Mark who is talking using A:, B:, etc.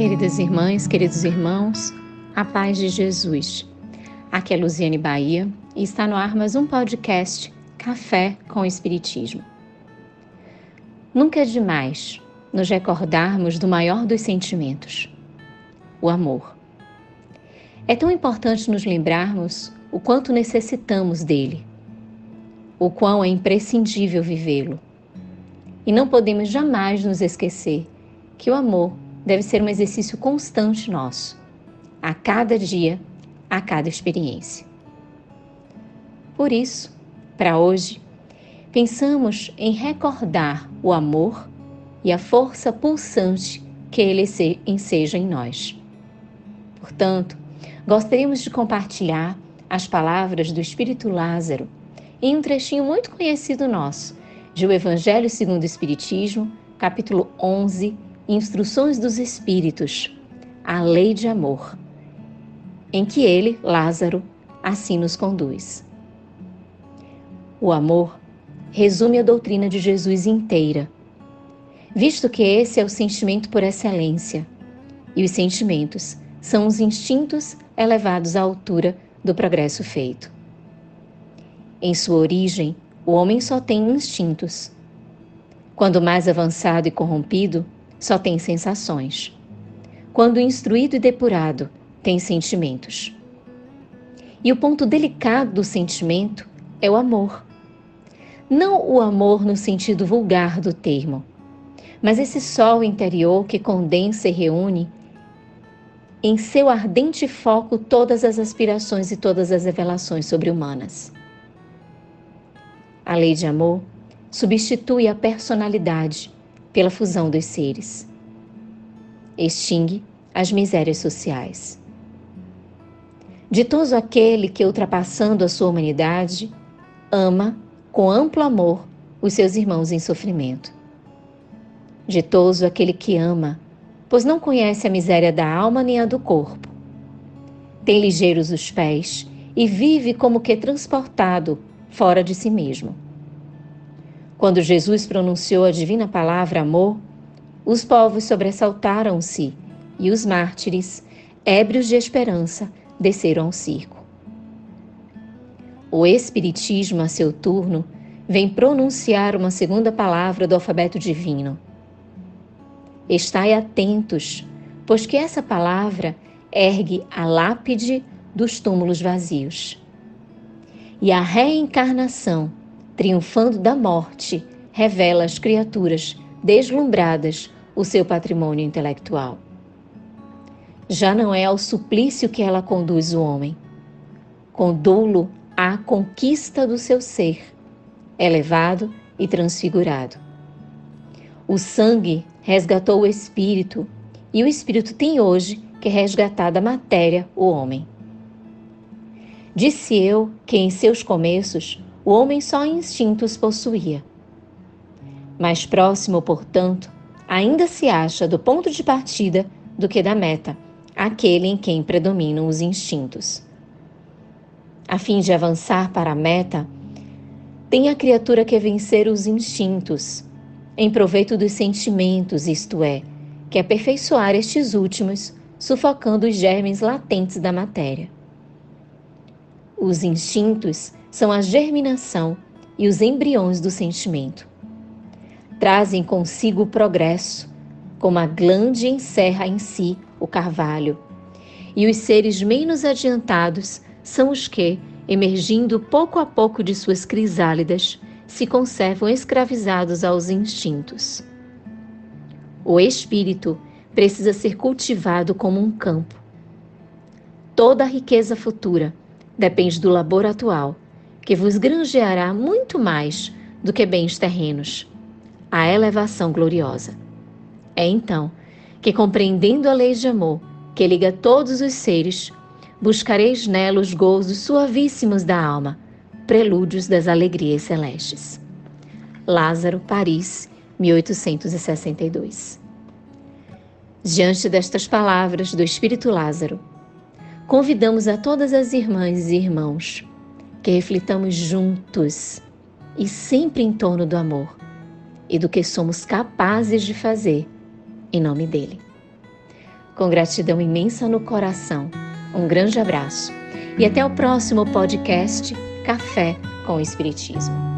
A: Queridas irmãs, queridos irmãos, a paz de Jesus. Aqui é Luziane Bahia e está no ar mais um podcast Café com Espiritismo. Nunca é demais nos recordarmos do maior dos sentimentos, o amor. É tão importante nos lembrarmos o quanto necessitamos dele, o quão é imprescindível vivê-lo. E não podemos jamais nos esquecer que o amor deve ser um exercício constante nosso, a cada dia, a cada experiência. Por isso, para hoje, pensamos em recordar o amor e a força pulsante que ele enseja em nós. Portanto, gostaríamos de compartilhar as palavras do Espírito Lázaro em um trechinho muito conhecido nosso, de O Evangelho segundo o Espiritismo, capítulo 11, Instruções dos Espíritos, a Lei de Amor, em que ele, Lázaro, assim nos conduz. O amor resume a doutrina de Jesus inteira, visto que esse é o sentimento por excelência, e os sentimentos são os instintos elevados à altura do progresso feito. Em sua origem, o homem só tem instintos. Quando mais avançado e corrompido, só tem sensações. Quando instruído e depurado, tem sentimentos. E o ponto delicado do sentimento é o amor. Não o amor no sentido vulgar do termo, mas esse sol interior que condensa e reúne em seu ardente foco todas as aspirações e todas as revelações sobre-humanas. A lei de amor substitui a personalidade pela fusão dos seres. Extingue as misérias sociais. Ditoso aquele que, ultrapassando a sua humanidade, ama com amplo amor os seus irmãos em sofrimento. Ditoso aquele que ama, pois não conhece a miséria da alma nem a do corpo. Tem ligeiros os pés e vive como que transportado fora de si mesmo. Quando Jesus pronunciou a divina palavra amor, os povos sobressaltaram-se e os mártires, ébrios de esperança, desceram ao circo. O Espiritismo, a seu turno, vem pronunciar uma segunda palavra do alfabeto divino. Estai atentos, pois que essa palavra ergue a lápide dos túmulos vazios. E a reencarnação triunfando da morte, revela às criaturas deslumbradas o seu patrimônio intelectual. Já não é ao suplício que ela conduz o homem. Condou-lo à conquista do seu ser, elevado e transfigurado. O sangue resgatou o espírito e o espírito tem hoje que resgatar da matéria o homem. Disse eu que em seus começos o homem só instintos possuía. Mais próximo, portanto, ainda se acha do ponto de partida do que da meta, aquele em quem predominam os instintos. A fim de avançar para a meta, tem a criatura que vencer os instintos, em proveito dos sentimentos, isto é, que aperfeiçoar estes últimos, sufocando os germes latentes da matéria. Os instintos são a germinação e os embriões do sentimento. Trazem consigo o progresso, como a glande encerra em si o carvalho. E os seres menos adiantados são os que, emergindo pouco a pouco de suas crisálidas, se conservam escravizados aos instintos. O espírito precisa ser cultivado como um campo. Toda a riqueza futura depende do labor atual que vos granjeará muito mais do que bens terrenos, a elevação gloriosa. É então que, compreendendo a lei de amor que liga todos os seres, buscareis nela os gozos suavíssimos da alma, prelúdios das alegrias celestes. Lázaro, Paris, 1862. Diante destas palavras do Espírito Lázaro, convidamos a todas as irmãs e irmãos que reflitamos juntos e sempre em torno do amor e do que somos capazes de fazer em nome dele. Com gratidão imensa no coração, um grande abraço e até o próximo podcast Café com Espiritismo.